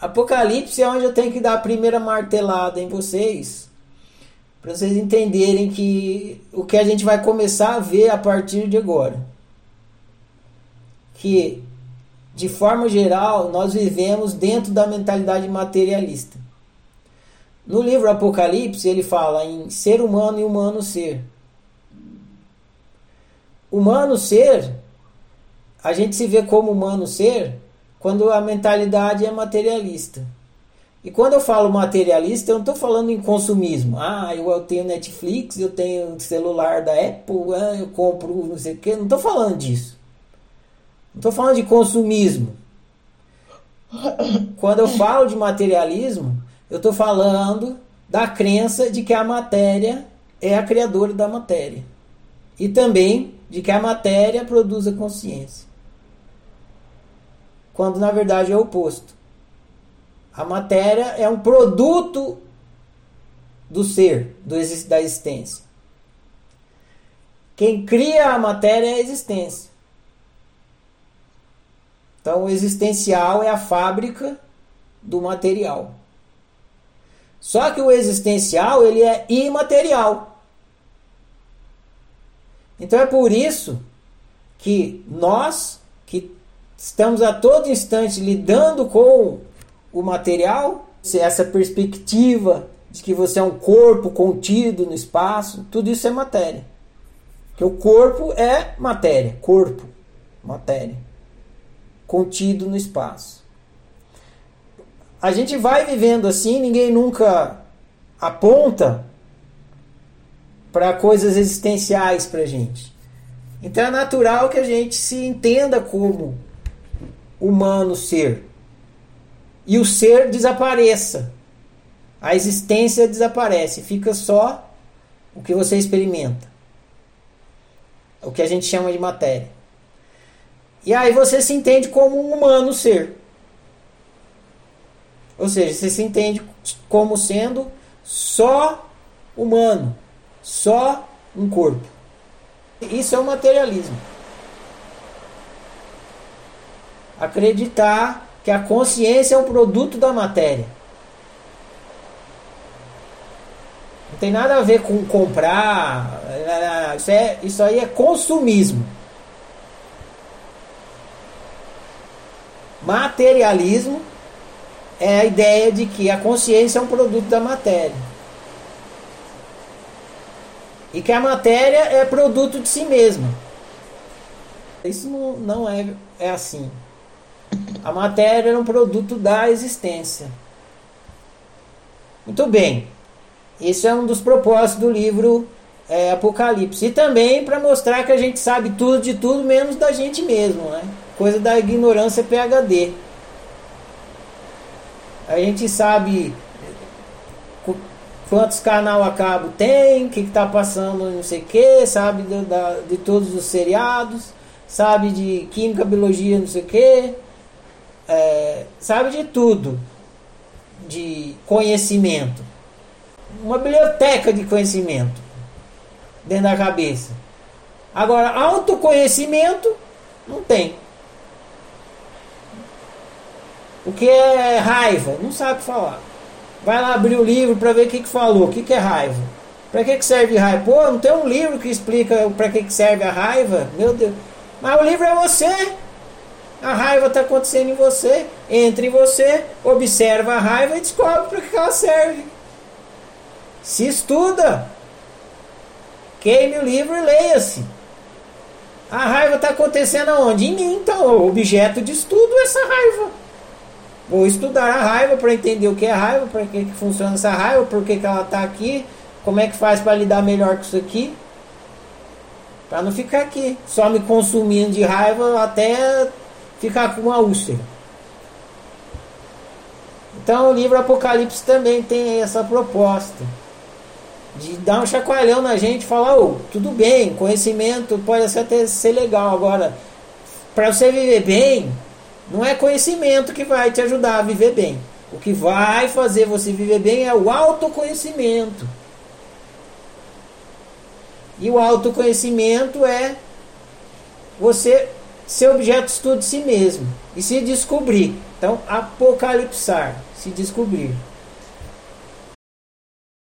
Apocalipse é onde eu tenho que dar a primeira martelada em vocês, para vocês entenderem que o que a gente vai começar a ver a partir de agora. Que, de forma geral, nós vivemos dentro da mentalidade materialista. No livro Apocalipse, ele fala em ser humano e humano ser. Humano ser, a gente se vê como humano ser quando a mentalidade é materialista. E quando eu falo materialista, eu não estou falando em consumismo. Ah, eu tenho Netflix, eu tenho celular da Apple, ah, eu compro não sei o quê. Não estou falando disso. Não estou falando de consumismo. Quando eu falo de materialismo, eu estou falando da crença de que a matéria é a criadora da matéria. E também de que a matéria produz a consciência. Quando na verdade é o oposto. A matéria é um produto do ser, do, da existência. Quem cria a matéria é a existência. Então, o existencial é a fábrica do material. Só que o existencial ele é imaterial. Então é por isso que nós que estamos a todo instante lidando com o material, essa perspectiva de que você é um corpo contido no espaço, tudo isso é matéria. Que o corpo é matéria, corpo, matéria, contido no espaço a gente vai vivendo assim, ninguém nunca aponta para coisas existenciais para gente. Então é natural que a gente se entenda como humano ser. E o ser desapareça. A existência desaparece, fica só o que você experimenta. O que a gente chama de matéria. E aí você se entende como um humano ser. Ou seja, você se entende como sendo só humano, só um corpo. Isso é o materialismo. Acreditar que a consciência é um produto da matéria. Não tem nada a ver com comprar. Isso, é, isso aí é consumismo. Materialismo é a ideia de que a consciência é um produto da matéria. E que a matéria é produto de si mesma. Isso não, não é, é assim. A matéria é um produto da existência. Muito bem. Esse é um dos propósitos do livro é, Apocalipse. E também para mostrar que a gente sabe tudo de tudo, menos da gente mesmo. Né? Coisa da ignorância PHD. A gente sabe quantos canal a cabo tem, o que está passando, não sei o que, sabe de, de todos os seriados, sabe de química, biologia, não sei o que, é, sabe de tudo, de conhecimento. Uma biblioteca de conhecimento dentro da cabeça. Agora, autoconhecimento não tem. O que é raiva? Não sabe falar. Vai lá abrir o livro para ver o que, que falou. O que, que é raiva? Para que, que serve raiva? Pô, não tem um livro que explica para que, que serve a raiva? Meu Deus. Mas o livro é você. A raiva está acontecendo em você. Entre você, observa a raiva e descobre para que ela serve. Se estuda. Queime o livro e leia-se. A raiva está acontecendo aonde? Em mim, então. Objeto de estudo é essa raiva. Vou estudar a raiva para entender o que é raiva, para que, que funciona essa raiva, por que, que ela está aqui, como é que faz para lidar melhor com isso aqui. Para não ficar aqui, só me consumindo de raiva até ficar com uma úlcera. Então o livro Apocalipse também tem essa proposta de dar um chacoalhão na gente e falar, oh, tudo bem, conhecimento pode até ser legal, agora para você viver bem, não é conhecimento que vai te ajudar a viver bem. O que vai fazer você viver bem é o autoconhecimento. E o autoconhecimento é você ser objeto de estudo de si mesmo e se descobrir. Então, apocalipsar, se descobrir.